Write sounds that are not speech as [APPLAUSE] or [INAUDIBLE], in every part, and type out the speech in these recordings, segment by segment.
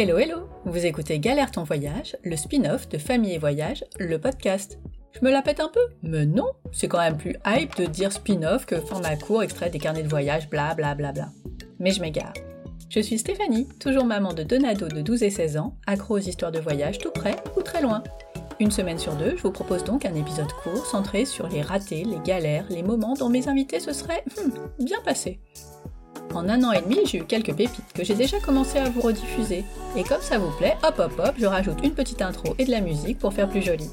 Hello hello Vous écoutez Galère ton voyage, le spin-off de Famille et Voyage, le podcast. Je me la pète un peu Mais non C'est quand même plus hype de dire spin-off que format court extrait des carnets de voyage, bla bla bla bla. Mais je m'égare. Je suis Stéphanie, toujours maman de deux nados de 12 et 16 ans, accro aux histoires de voyage tout près ou très loin. Une semaine sur deux, je vous propose donc un épisode court centré sur les ratés, les galères, les moments dont mes invités se seraient hmm, bien passés. En un an et demi, j'ai eu quelques pépites que j'ai déjà commencé à vous rediffuser. Et comme ça vous plaît, hop hop hop, je rajoute une petite intro et de la musique pour faire plus joli.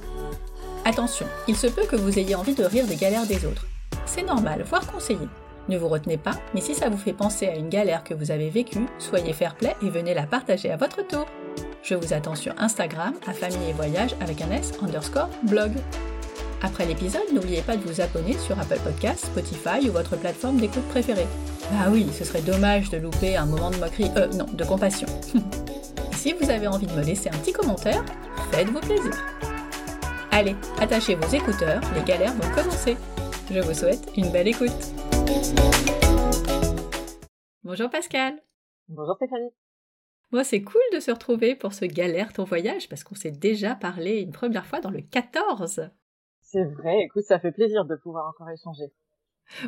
Attention, il se peut que vous ayez envie de rire des galères des autres. C'est normal, voire conseillé. Ne vous retenez pas, mais si ça vous fait penser à une galère que vous avez vécue, soyez fair play et venez la partager à votre tour. Je vous attends sur Instagram à famille et voyage avec un S underscore blog. Après l'épisode, n'oubliez pas de vous abonner sur Apple Podcasts, Spotify ou votre plateforme d'écoute préférée. Bah oui, ce serait dommage de louper un moment de moquerie, euh non, de compassion. [LAUGHS] si vous avez envie de me laisser un petit commentaire, faites-vous plaisir. Allez, attachez vos écouteurs, les galères vont commencer. Je vous souhaite une belle écoute. Bonjour Pascal. Bonjour Stéphanie. Moi, c'est cool de se retrouver pour ce galère ton voyage parce qu'on s'est déjà parlé une première fois dans le 14. C'est vrai, écoute, ça fait plaisir de pouvoir encore échanger.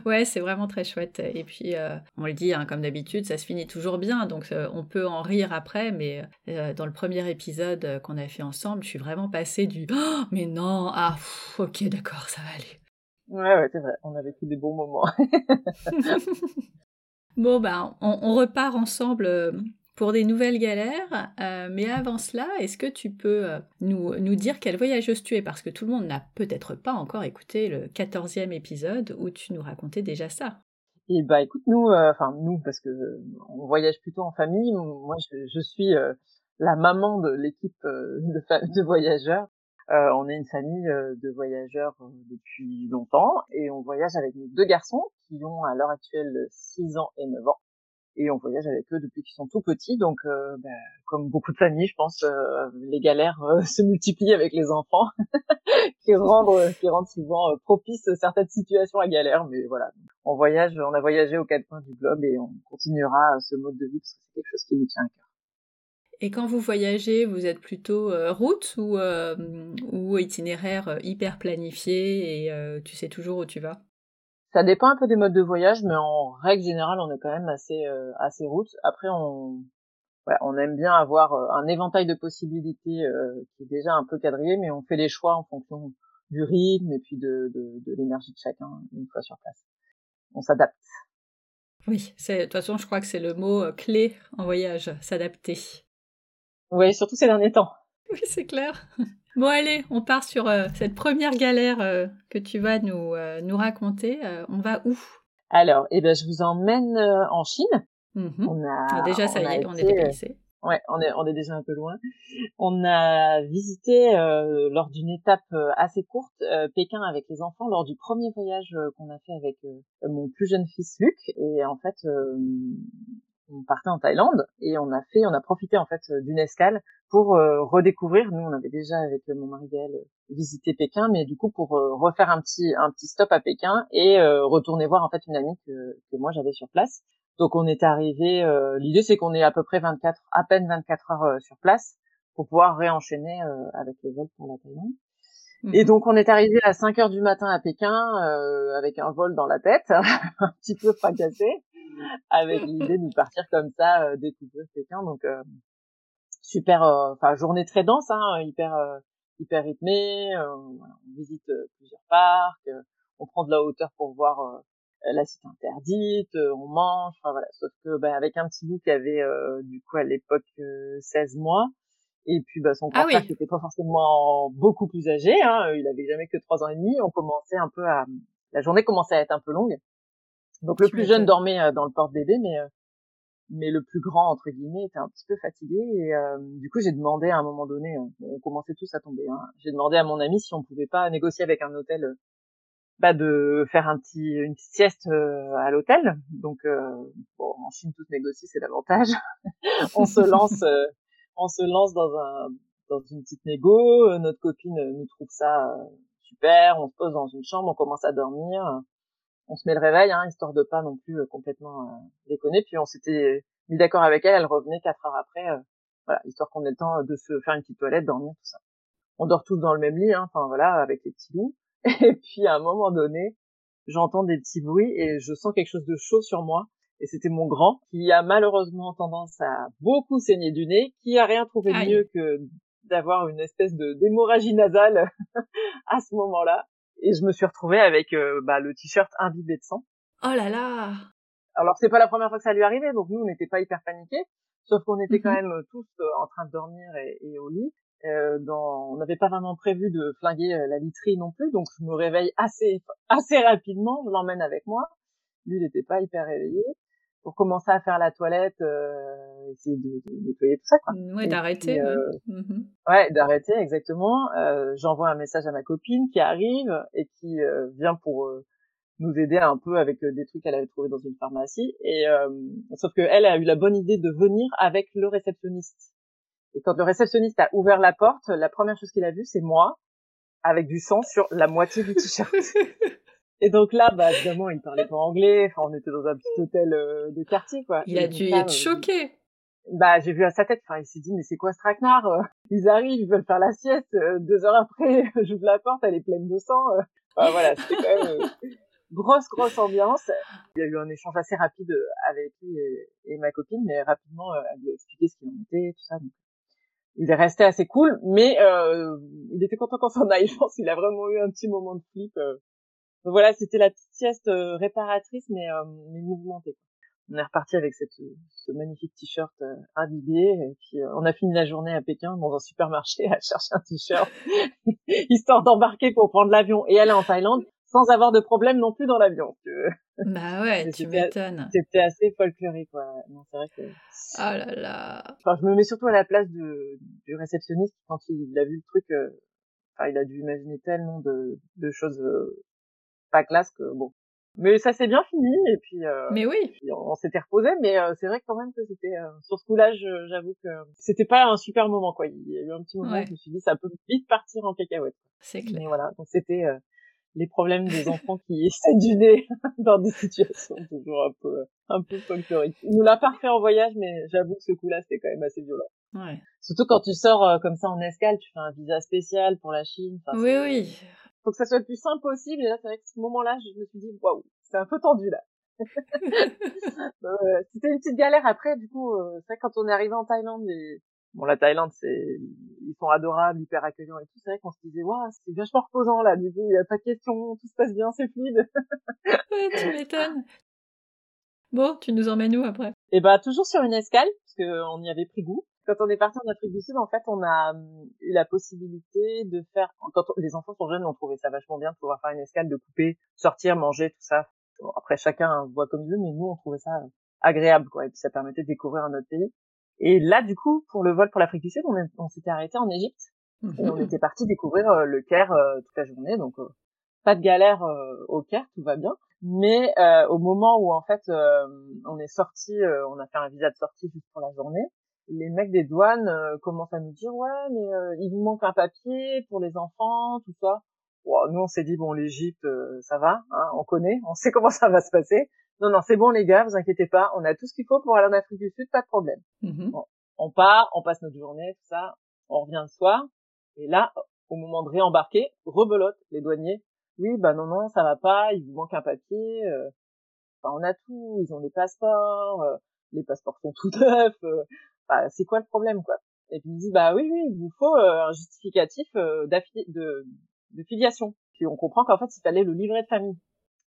Ouais, c'est vraiment très chouette. Et puis, euh, on le dit, hein, comme d'habitude, ça se finit toujours bien, donc euh, on peut en rire après, mais euh, dans le premier épisode qu'on a fait ensemble, je suis vraiment passée du oh, mais non, ah, ok, d'accord, ça va aller. Ouais, ouais, c'est vrai, on a vécu des bons moments. [LAUGHS] [LAUGHS] bon, ben, on, on, repart ensemble pour des nouvelles galères. Euh, mais avant cela, est-ce que tu peux euh, nous, nous dire quelle voyageuse tu es? Parce que tout le monde n'a peut-être pas encore écouté le 14e épisode où tu nous racontais déjà ça. Et bah écoute, nous, euh, enfin nous, parce que on voyage plutôt en famille. Moi, je, je suis la maman de l'équipe de, de, voyageurs. on est une famille de voyageurs depuis longtemps et on voyage avec nos deux garçons qui ont à l'heure actuelle 6 ans et 9 ans et on voyage avec eux depuis qu'ils sont tout petits. Donc, euh, ben, comme beaucoup de familles, je pense, euh, les galères euh, [LAUGHS] se multiplient avec les enfants, [LAUGHS] qui rendent, souvent propices certaines situations à galère. Mais voilà, on voyage, on a voyagé aux quatre coins du globe et on continuera ce mode de vie parce que c'est quelque chose qui nous tient à cœur. Et quand vous voyagez, vous êtes plutôt route ou, ou itinéraire hyper planifié et tu sais toujours où tu vas? Ça dépend un peu des modes de voyage, mais en règle générale, on est quand même assez euh, assez route. Après, on on aime bien avoir euh, un éventail de possibilités euh, qui est déjà un peu quadrillé, mais on fait les choix en fonction du rythme et puis de, de, de l'énergie de chacun une fois sur place. On s'adapte. Oui, de toute façon, je crois que c'est le mot clé en voyage, s'adapter. Oui, surtout ces derniers temps. Oui, c'est clair. Bon allez, on part sur euh, cette première galère euh, que tu vas nous, euh, nous raconter. on va où? Alors, eh ben, je vous emmène en Chine. Mhm. On a, ah, déjà, ça y est, on est déplacé. Ouais, on est, on est déjà un peu loin. On a visité lors d'une étape assez courte Pékin avec les enfants lors du premier voyage qu'on a fait avec mon plus jeune fils Luc. Et en fait, on partait en Thaïlande et on a fait, on a profité en fait d'une escale pour euh, redécouvrir. Nous, on avait déjà avec mon mari Gaël visité Pékin, mais du coup pour euh, refaire un petit un petit stop à Pékin et euh, retourner voir en fait une amie que, que moi j'avais sur place. Donc on est arrivé. L'idée c'est qu'on est à peu près 24, à peine 24 heures sur place pour pouvoir réenchaîner avec le vol pour la Thaïlande. Et mhm. donc on est arrivé à 5 heures du matin à Pékin avec un vol dans la tête, [LAUGHS] un petit peu fracassé avec l'idée de partir comme ça euh, découvrir Pékin. Donc euh, super, euh, enfin journée très dense, hein, hyper hyper rythmée. on visite plusieurs parcs, on prend de la hauteur pour voir la cité interdite, on mange, enfin voilà. Sauf que bah, avec un petit bout qui avait du coup à l'époque 16 mois, et puis bah, son ah grand qui était pas forcément beaucoup plus âgé, hein, il avait jamais que trois ans et demi, on commençait un peu à, la journée commençait à être un peu longue. Donc le plus jeune dormait euh, dans le porte-bébé, mais euh, mais le plus grand entre guillemets était un petit peu fatigué et euh, du coup j'ai demandé à un moment donné, on, commençait tous à tomber. Hein, j'ai demandé à mon ami si on pouvait pas négocier avec un hôtel, bah de faire un petit une petite sieste à l'hôtel. Donc bon, en Chine tout négocie, c'est l'avantage. [LAUGHS] on se lance, on se lance dans un dans une petite négo. Notre copine nous trouve ça super. On se pose dans une chambre, on commence à dormir on se met le réveil, hein, histoire de pas non plus euh, complètement euh, déconner. Puis on s'était mis d'accord avec elle, elle revenait quatre heures après, euh, voilà, histoire qu'on ait le temps de se faire une petite toilette, dormir, tout ça. On dort tous dans le même lit, hein, enfin voilà, avec les petits loups. [LAUGHS] Et puis à un moment donné, j'entends des petits bruits et je sens quelque chose de chaud sur moi. Et c'était mon grand qui a malheureusement tendance à beaucoup saigner du nez, qui a rien trouvé de mieux que d'avoir une espèce de d'hémorragie nasale [LAUGHS] à ce moment-là. Et je me suis retrouvée avec euh, bah, le t-shirt imbibé de sang. Oh là là Alors c'est pas la première fois que ça lui arrivait, donc nous on n'était pas hyper paniqués, sauf qu'on était quand Mhm. même tous euh, en train de dormir et, et au lit. Euh, dans... On n'avait pas vraiment prévu de flinguer euh, la literie non plus, donc je me réveille assez assez rapidement, je l'emmène avec moi. Lui, il n'était pas hyper réveillé. Pour commencer à faire la toilette, euh, essayer de, de nettoyer tout ça, quoi. Ouais, Et d'arrêter. puis, ouais. euh, Mhm. Ouais, d'arrêter exactement. Euh, J'envoie un message à ma copine qui arrive et qui euh, vient pour euh, nous aider un peu avec euh, des trucs qu'elle avait trouvé dans une pharmacie. Et euh, sauf que elle a eu la bonne idée de venir avec le réceptionniste. Et quand le réceptionniste a ouvert la porte, la première chose qu'il a vue, c'est moi avec du sang sur la moitié du t-shirt. [LAUGHS] Et donc là, bah évidemment, il parlait pas anglais. Enfin, on était dans un petit hôtel euh, de quartier, quoi. Il Et a dû être euh, choqué. Bah j'ai vu à sa tête enfin il s'est dit mais c'est quoi ce traquenard euh? Ils arrivent ils veulent faire la sieste euh, deux heures après [LAUGHS] j'ouvre la porte elle est pleine de sang euh. Enfin, voilà c'était quand même grosse grosse ambiance. Il y a eu un échange assez rapide avec lui et, et ma copine mais rapidement elle lui a expliqué ce qu'il en était tout ça donc il est resté assez cool mais euh, il était content qu'on s'en aille [LAUGHS] je pense qu'il a vraiment eu un petit moment de flip donc voilà c'était la petite sieste réparatrice mais euh, mais mouvementée on est reparti avec cette, ce magnifique t-shirt euh, imbibé et puis euh, on a fini la journée à Pékin dans un supermarché [LAUGHS] à chercher un t-shirt [LAUGHS] histoire d'embarquer pour prendre l'avion et aller en Thaïlande sans avoir de problème non plus dans l'avion. Bah ouais, tu c'était- m'étonnes. C'était assez folklorique quoi. Non, c'est vrai que Oh là là. enfin je me mets surtout à la place de, du réceptionniste quand il a vu le truc euh, enfin il a dû imaginer tellement de, de choses euh, pas classe que bon. Mais ça s'est bien fini et puis euh, Mais oui. puis on, on s'était reposé, mais euh, c'est vrai quand même que c'était euh, sur ce coup-là, j'avoue que c'était pas un super moment quoi. Il y a eu un petit moment Ouais. où je me suis dit ça peut vite partir en cacahuète. C'est clair. Mais voilà, donc c'était euh, les problèmes des enfants qui [LAUGHS] essaient du nez [LAUGHS] dans des situations toujours un peu un peu folkloriques. Il nous l'a pas refait en voyage, mais j'avoue que ce coup-là c'était quand même assez violent. Ouais. Surtout quand tu sors euh, comme ça en escale, tu fais un visa spécial pour la Chine. Enfin, Oui, oui. Faut que ça soit le plus simple possible. Et là, c'est vrai que ce moment-là, je me suis dit waouh, c'est un peu tendu là. [LAUGHS] Euh, c'était une petite galère après du coup euh, c'est vrai que quand on est arrivé en Thaïlande et bon la Thaïlande c'est ils sont adorables hyper accueillants et tout c'est vrai qu'on se disait waouh c'est vachement reposant là du coup il y a pas de question tout se passe bien c'est fluide [LAUGHS] Ouais, tu m'étonnes. Bon, tu nous emmènes où après? Et bah toujours sur une escale parce que on y avait pris goût quand on est parti en Afrique du Sud en fait on a hum, eu la possibilité de faire quand on- les enfants sont jeunes on trouvait ça vachement bien de pouvoir faire une escale de couper sortir manger tout ça. Bon, après chacun voit comme il veut mais nous on trouvait ça euh, agréable quoi. Et puis ça permettait de découvrir un autre pays. Et là du coup pour le vol pour l'Afrique du Sud on, s'était arrêté en Égypte. Et on Mhm. était parti découvrir euh, le Caire euh, toute la journée. Donc euh, pas de galère au Caire tout va bien. Mais euh, au moment où en fait euh, on est sorti euh, on a fait un visa de sortie juste pour la journée les mecs des douanes euh, commencent à nous dire ouais mais euh, il vous manque un papier pour les enfants tout ça Bon, nous on s'est dit bon l'Égypte euh, ça va hein, on connaît on sait [LAUGHS] comment ça va se passer non non c'est bon les gars vous inquiétez pas on a tout ce qu'il faut pour aller en Afrique du Sud pas de problème Mhm. on part, on passe notre journée, tout ça, on revient le soir, et là, au moment de réembarquer, rebelote les douaniers. Oui, bah non, non, ça va pas, il vous manque un papier, euh, enfin, on a tout, ils ont des passeports, euh, les passeports sont [LAUGHS] tout neufs, euh, bah, c'est quoi le problème, quoi? Et puis il me dit, bah oui, oui, il vous faut euh, un justificatif euh, de, de filiation. Puis on comprend qu'en fait, il fallait le livret de famille.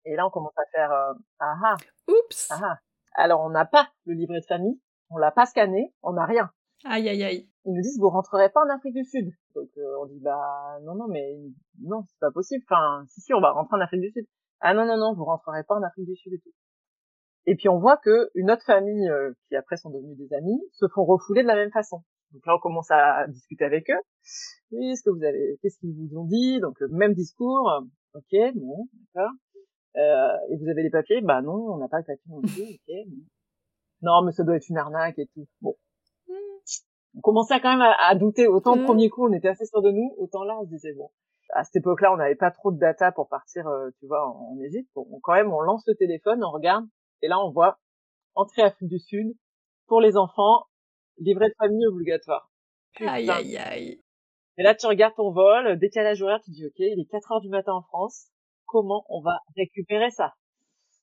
Et là, on commence à faire, euh, ah ah, Oups ah ah. Alors, on n'a pas le livret de famille, on l'a pas scanné, on n'a rien Aïe, aïe, aïe. ils nous disent vous rentrerez pas en Afrique du Sud. Donc euh, on dit bah non non mais non c'est pas possible. Enfin si si on va rentrer en Afrique du Sud. Ah non non non vous rentrerez pas en Afrique du Sud et tout. Et puis on voit que une autre famille euh, qui après sont devenus des amis se font refouler de la même façon. Donc là on commence à discuter avec eux. Oui est-ce que vous avez qu'est-ce qu'ils vous ont dit? Donc euh, même discours. euh, Ok bon d'accord. Euh, et vous avez les papiers? Bah non on n'a pas de papiers non plus. Ok. bon. Non mais ça doit être une arnaque et tout. Bon on commençait quand même à, à douter. Autant le Mhm. premier coup, on était assez sûr de nous, autant là, on se disait bon. À cette époque-là, on n'avait pas trop de data pour partir, euh, tu vois, en Égypte. Bon, quand même, on lance le téléphone, on regarde, et là, on voit entrée Afrique du Sud pour les enfants, livret de famille obligatoire. Aïe, aïe, aïe. Et là, tu regardes ton vol, décalage horaire, tu dis, OK, il est 4 heures du matin en France. Comment on va récupérer ça?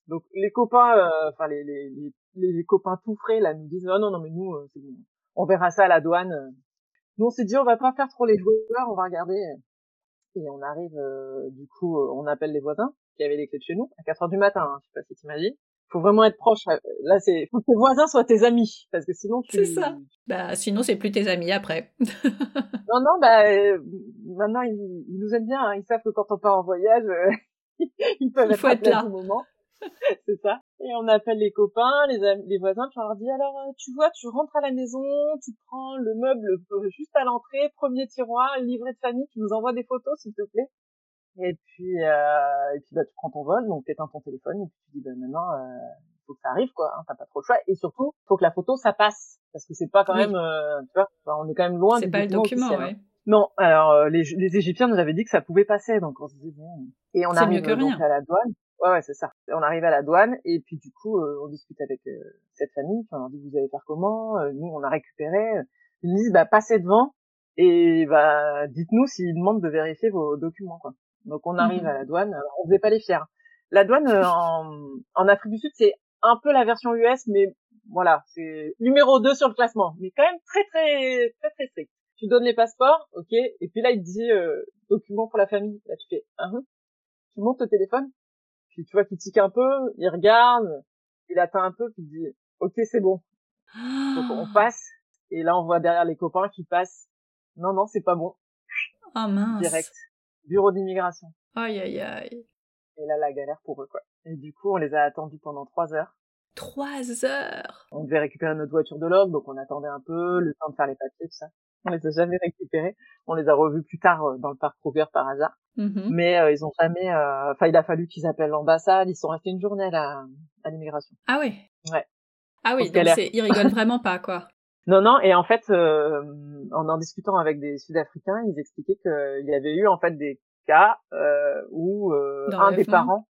Donc, les copains, euh, enfin, les, les, les, copains tout frais, là, nous disent, non, non, non, mais nous, euh, bon. On verra ça à la douane. Nous, on s'est dit, on va pas faire trop les joueurs, on va regarder. Et on arrive, euh, du coup, on appelle les voisins qui avaient les clés de chez nous à 4 heures du matin, hein, je sais pas si t'imagines faut vraiment être proche. Là, c'est faut que tes voisins soient tes amis, parce que sinon tu. C'est ça. Bah, sinon c'est plus tes amis après. [LAUGHS] non, non, bah euh, maintenant ils, ils, nous aiment bien. Hein. Ils savent que quand on part en voyage, euh, [LAUGHS] ils peuvent Il faut être, là. À moment. [LAUGHS] c'est ça. Et on appelle les copains, les, les voisins, puis on leur dit alors euh, tu vois, tu rentres à la maison, tu prends le meuble juste à l'entrée, premier tiroir, livret de famille, tu nous envoies des photos s'il te plaît. Et puis, euh, et puis bah, tu prends ton vol, donc t'éteins ton téléphone, et puis tu dis, bah, maintenant, euh, faut que ça arrive, quoi. Hein, T'as pas trop le choix. Et surtout, faut que la photo, ça passe. Parce que c'est pas quand même, euh, tu vois, on est quand même loin C'est pas le document, ouais. Hein. Non, alors euh, les, les Égyptiens nous avaient dit que ça pouvait passer, donc on se dit bon. Et on arrive mieux que donc à la douane. Ouais, ouais, c'est ça. On arrive à la douane et puis du coup, euh, on discute avec cette famille. Puis on leur dit vous allez faire comment Nous, on a récupéré. Ils nous disent bah passez devant et bah dites-nous s'ils demandent de vérifier vos documents, quoi. Donc on arrive mmh à la douane. On faisait pas les fiers. La douane euh, en, en Afrique du Sud, c'est un peu la version US, mais voilà, c'est numéro 2 sur le classement, mais quand même très très très très strict. Tu donnes les passeports, ok, et puis là il te dit euh, document pour la famille. Là tu fais un, uh tu montes au téléphone, puis tu vois qu'il tique un peu, il regarde, il attend un peu, puis il dit ok c'est bon. Donc on [GASPS] passe, et là on voit derrière les copains qui passent. Non non c'est pas bon. Oh mince. Direct bureau d'immigration. Aïe, aïe, aïe. Et là, la galère pour eux, quoi. Et du coup, on les a attendus pendant trois heures. Trois heures On devait récupérer notre voiture de log, donc on attendait un peu, le temps de faire les papiers, tout ça. On les a jamais récupérés. On les a revus plus tard euh, dans le parc Kruger par hasard. Mm-hmm. Mais euh, ils ont jamais... Euh, enfin, il a fallu qu'ils appellent l'ambassade. Ils sont restés une journée à, à l'immigration. Ah oui Ouais. Ah oui, donc ils rigolent [LAUGHS] vraiment pas, quoi. Non, non, et en fait, euh, en en discutant avec des Sud-Africains, ils expliquaient qu'il y avait eu en fait des cas euh, où euh, un des parents,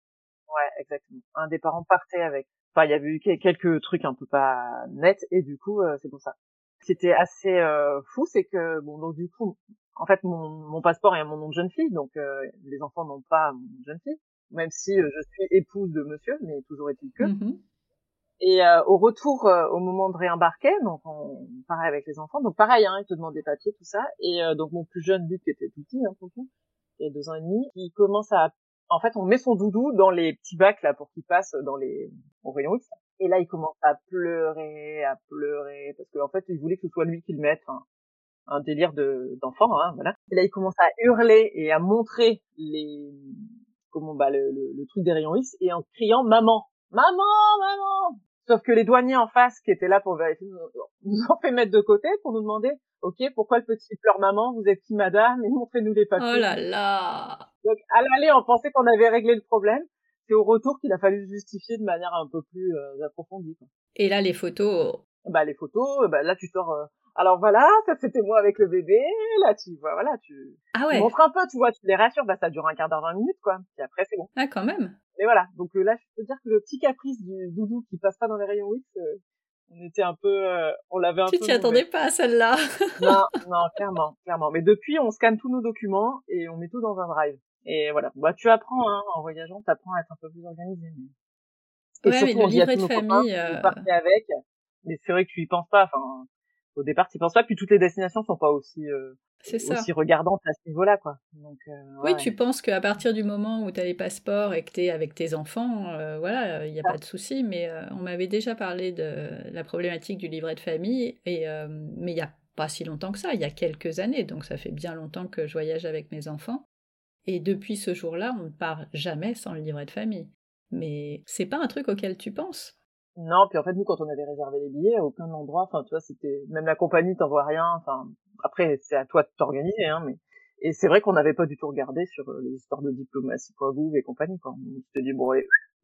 ouais, exactement, un des parents partait avec. Enfin, il y avait eu quelques trucs un peu pas nets, et du coup, euh, c'est pour ça. Ce qui était assez euh, fou, c'est que bon, donc du coup, en fait, mon, mon passeport est à mon nom de jeune fille, donc les enfants n'ont pas mon nom de jeune fille, même si je suis épouse de monsieur, mais toujours est-il que. Mm-hmm. Et euh, au retour, euh, au moment de réembarquer, donc on pareil avec les enfants, donc pareil, hein, ils te demandent des papiers, tout ça. Et euh, donc mon plus jeune, Luc, qui était tout petit, hein, il a deux ans et demi, il commence à, en fait, on met son doudou dans les petits bacs là pour qu'il passe dans les au rayon X. Et là, il commence à pleurer, à pleurer, parce qu'en en fait, il voulait que ce soit lui qui le mette. un délire de d'enfant, hein, voilà. Et là, il commence à hurler et à montrer les comment bah le, le, le truc des rayons X et en criant maman maman, maman. Sauf que les douaniers en face qui étaient là pour vérifier nous ont fait mettre de côté pour nous demander, ok, pourquoi le petit pleure maman, vous êtes qui madame, et montrez-nous les papiers. Oh là là. Donc à l'aller, on pensait qu'on avait réglé le problème. C'est au retour qu'il a fallu justifier de manière un peu plus euh, approfondie. Quoi. Et là, les photos. Bah les photos, bah là tu sors. Euh, alors voilà, ça c'était moi avec le bébé. Là tu vois, voilà, tu, ah ouais. tu montres un peu, tu vois, tu les rassures. Bah ça dure un quart d'heure, vingt minutes quoi. Et après c'est bon. Ah quand même. Mais voilà, donc euh, là, je peux dire que le petit caprice du doudou qui passe pas dans les rayons X, euh, on était un peu, euh, on l'avait un tu peu. Tu t'y attendais pas à celle-là. [LAUGHS] non, non, clairement, clairement. Mais depuis, on scanne tous nos documents et on met tout dans un drive. Et voilà. Bah, tu apprends, hein, en voyageant, tu apprends à être un peu plus organisé. Mais... Et ouais, surtout, mais le livret de famille. Copains, euh... avec. Mais c'est vrai que tu y penses pas. Enfin, au départ, tu y penses pas. Puis toutes les destinations sont pas aussi aussi regardante à ce niveau-là, quoi. Donc, euh, oui, tu penses qu'à partir du moment où tu as les passeports et que tu es avec tes enfants, euh, voilà, il n'y a pas de souci. Mais euh, on m'avait déjà parlé de la problématique du livret de famille, et, mais il n'y a pas si longtemps que ça, il y a quelques années, donc ça fait bien longtemps que je voyage avec mes enfants. Et depuis ce jour-là, on ne part jamais sans le livret de famille. Mais c'est pas un truc auquel tu penses. Non, puis en fait, nous, quand on avait réservé les billets, à aucun endroit, enfin, tu vois, c'était, même la compagnie t'envoie rien, enfin, après, c'est à toi de t'organiser, hein, mais, et c'est vrai qu'on n'avait pas du tout regardé sur euh, les histoires de diplomatie Gouv et compagnie, quoi. On se dit, bon,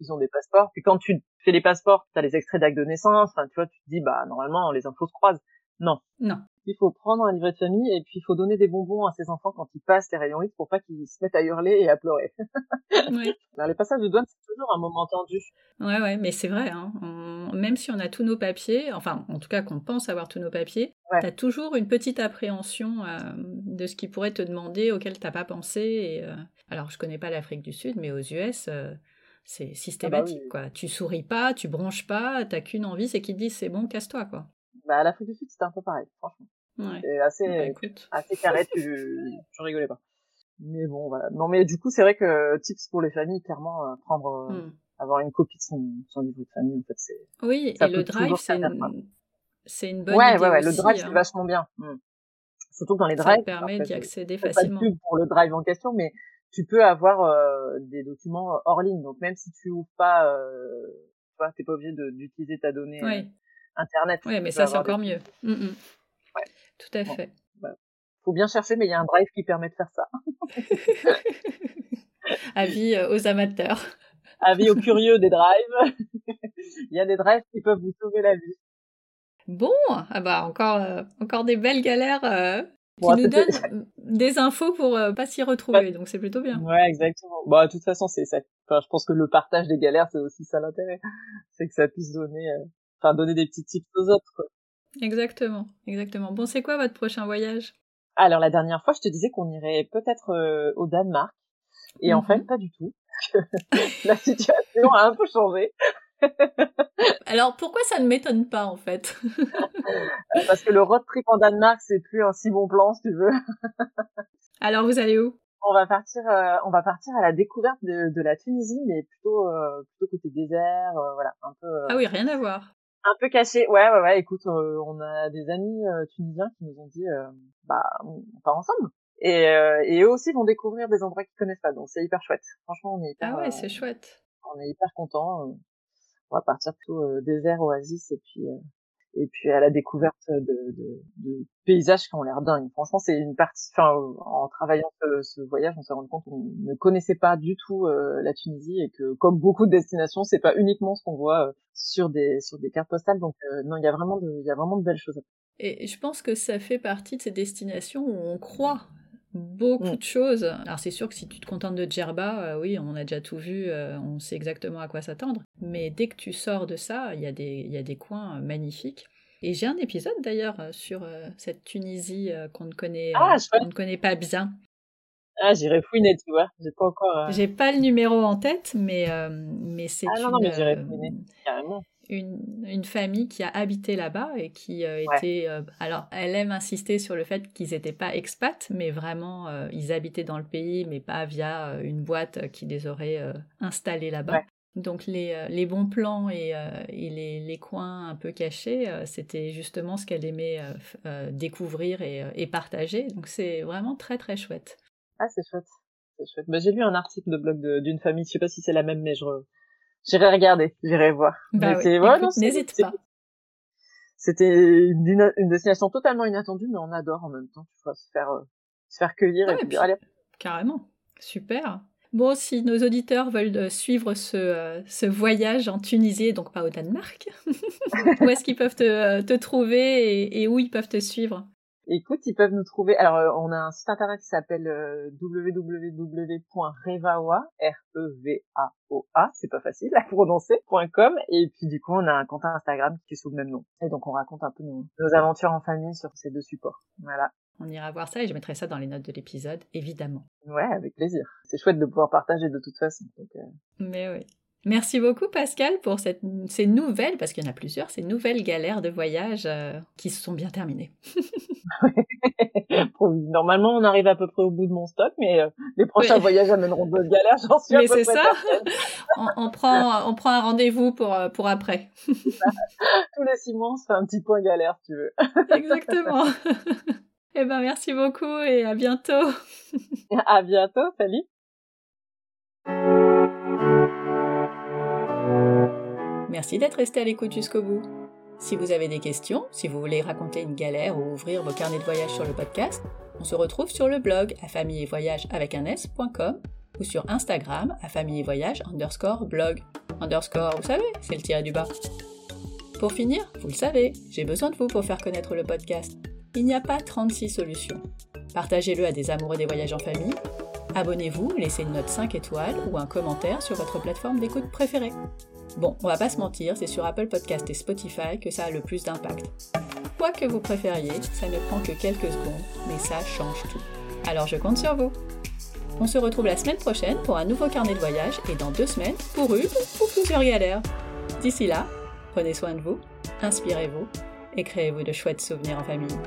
ils ont des passeports, puis quand tu fais les passeports, t'as les extraits d'actes de naissance, enfin, tu vois, tu te dis, bah, normalement, les infos se croisent. Non. Non. Il faut prendre un livret de famille et puis il faut donner des bonbons à ses enfants quand ils passent les rayons X pour pas qu'ils se mettent à hurler et à pleurer. [LAUGHS] Ouais. Alors, les passages de douane, c'est toujours un moment tendu. Ouais, ouais, mais c'est vrai, hein. On- même si on a tous nos papiers, enfin, en tout cas qu'on pense avoir tous nos papiers, Ouais. t'as toujours une petite appréhension euh, de ce qu'ils pourraient te demander auquel t'as pas pensé. Et, euh, Alors, je connais pas l'Afrique du Sud, mais aux US, euh, c'est systématique, Ah oui. quoi. Tu souris pas, tu bronches pas, t'as qu'une envie, c'est qu'ils te disent c'est bon, casse-toi, quoi. Bah, l'Afrique du Sud, c'était un peu pareil, franchement. Ouais. C'est assez, Bah, assez carré, tu, tu rigolais pas. Mais bon, voilà. Non, mais du coup, c'est vrai que tips pour les familles, clairement, euh, prendre, euh, Hmm. avoir une copie de son, son livret de famille, en fait, c'est... Oui, ça et le drive, c'est une... c'est une bonne ouais, idée ouais, ouais, le drive, hein. c'est vachement bien. Hmm. Surtout dans les Ça drives, te permet d'y accéder fais pas de facilement. pub pour le drive en question, mais tu peux avoir euh, des documents hors ligne. Donc même si tu ouvres pas, euh, tu vois, t'es pas obligé d'utiliser ta donnée euh, Oui, internet. Tu mais ça, c'est des- encore mieux. Mm, mm. Ouais. Tout à Bon. fait. Faut bien chercher, mais il y a un drive qui permet de faire ça. [LAUGHS] Avis euh, aux amateurs. Avis aux curieux des drives. il y a des drives qui peuvent vous sauver la vie. Bon, ah bah encore, euh, encore des belles galères euh, qui Bon, nous donnent des infos pour euh, pas s'y retrouver, donc c'est plutôt bien. Ouais, exactement. Bah, de toute façon, c'est ça. Enfin, je pense que le partage des galères, c'est aussi ça l'intérêt. C'est que ça puisse donner, euh, enfin, donner des petits tips aux autres, quoi. Exactement, exactement. Bon, c'est quoi votre prochain voyage? Alors, la dernière fois, je te disais qu'on irait peut-être euh, au Danemark. Et en Mhm. fait, pas du tout. [LAUGHS] la situation a un peu changé. [LAUGHS] Alors pourquoi ça ne m'étonne pas en fait? Euh, Parce que le road trip en Danemark, c'est plus un si bon plan, si tu veux. [LAUGHS] Alors vous allez où? On va partir, euh, on va partir à la découverte de, de la Tunisie, mais plutôt, euh, plutôt côté désert, euh, voilà, un peu, Ah oui, rien à voir. Un peu caché. Ouais, ouais, ouais. Écoute, euh, on a des amis euh, tunisiens qui nous ont dit, euh, bah, on part ensemble. Et, euh, et eux aussi vont découvrir des endroits qu'ils connaissent pas, donc c'est hyper chouette. Franchement, on est hyper, Ah ouais, euh, c'est chouette. on est hyper contents. euh. on va partir plutôt euh, désert, oasis, et puis euh, et puis à la découverte de, de, de paysages qui ont l'air dingues. Franchement, c'est une partie. Enfin, en travaillant ce, ce voyage, on s'est rendu compte qu'on ne connaissait pas du tout euh, la Tunisie et que, comme beaucoup de destinations, c'est pas uniquement ce qu'on voit euh, sur des sur des cartes postales. Donc euh, non, il y a vraiment de il y a vraiment de belles choses. Et je pense que ça fait partie de ces destinations où on croit beaucoup Mm. de choses. Alors c'est sûr que si tu te contentes de Djerba, euh, oui, on a déjà tout vu, euh, on sait exactement à quoi s'attendre. Mais dès que tu sors de ça, il y, a des- y a des coins euh, magnifiques. Et j'ai un épisode d'ailleurs sur cette Tunisie qu'on ne connaît, Ah, qu'on ne connaît pas bien. Ah, j'irai fouiner, tu vois. J'ai pas encore J'ai pas le numéro en tête, mais, mais c'est Ah non, une, non, mais j'irai fouiner. carrément. Une, une famille qui a habité là-bas et qui euh, Ouais. était... euh, alors, elle aime insister sur le fait qu'ils n'étaient pas expats, mais vraiment, euh, ils habitaient dans le pays, mais pas via une boîte qui les aurait installés là-bas. Ouais. Donc, les, les bons plans et, et les, les coins un peu cachés, c'était justement ce qu'elle aimait découvrir et, et partager. Donc, c'est vraiment très, très chouette. Ah, c'est chouette. C'est chouette. Bah, j'ai lu un article de blog d'une famille. Je sais pas si c'est la même, mais je re- j'irai regarder. J'irai voir. Bah oui. ouais, n'hésite pas. C'était une, une destination totalement inattendue, mais on adore en même temps. Tu vois, se faire, euh, se faire cueillir Ouais, et puis puis- dire, allez, Carrément. Super. Bon, si nos auditeurs veulent euh, suivre ce, euh, ce voyage en Tunisie, et donc pas au Danemark, [LAUGHS] où est-ce qu'ils peuvent te, euh, te trouver et, et où ils peuvent te suivre? Écoute, ils peuvent nous trouver. Alors, euh, on a un site internet qui s'appelle euh, www.revaoa, R-E-V-A-O-A, c'est pas facile à prononcer, .com. Et puis, du coup, on a un compte Instagram qui est sous le même nom. Et donc, on raconte un peu nos, nos aventures en famille sur ces deux supports. Voilà. On ira voir ça et je mettrai ça dans les notes de l'épisode, évidemment. Ouais, avec plaisir. C'est chouette de pouvoir partager de toute façon. Donc, euh, Mais oui. Merci beaucoup Pascal pour cette, ces nouvelles, parce qu'il y en a plusieurs, ces nouvelles galères de voyage euh, qui se sont bien terminées. [LAUGHS] [LAUGHS] Normalement, on arrive à peu près au bout de mon stock, mais euh, les prochains Oui. voyages amèneront d'autres galères, j'en suis Mais c'est ça. certaine. [LAUGHS] On, on prend, on prend un rendez-vous pour, euh, pour après. Tous les six mois, on se fait un petit point galère, si tu veux. Exactement. eh ben merci beaucoup et à bientôt. À bientôt, salut Merci d'être resté à l'écoute jusqu'au bout. Si vous avez des questions, si vous voulez raconter une galère ou ouvrir vos carnets de voyage sur le podcast, on se retrouve sur le blog à famille et voyage avec un s.com ou sur Instagram à famille et underscore blog. Underscore, vous savez, c'est le tiré du bas. Pour finir, vous le savez, j'ai besoin de vous pour faire connaître le podcast. Il n'y a pas 36 solutions. Partagez-le à des amoureux des voyages en famille. Abonnez-vous, laissez une note 5 étoiles ou un commentaire sur votre plateforme d'écoute préférée. Bon, on va pas se mentir, c'est sur Apple Podcast et Spotify que ça a le plus d'impact. Quoi que vous préfériez, ça ne prend que quelques secondes, mais ça change tout. Alors je compte sur vous. On se retrouve la semaine prochaine pour un nouveau carnet de voyage et dans deux semaines pour une ou plusieurs galères. D'ici là, prenez soin de vous, inspirez-vous et créez-vous de chouettes souvenirs en famille.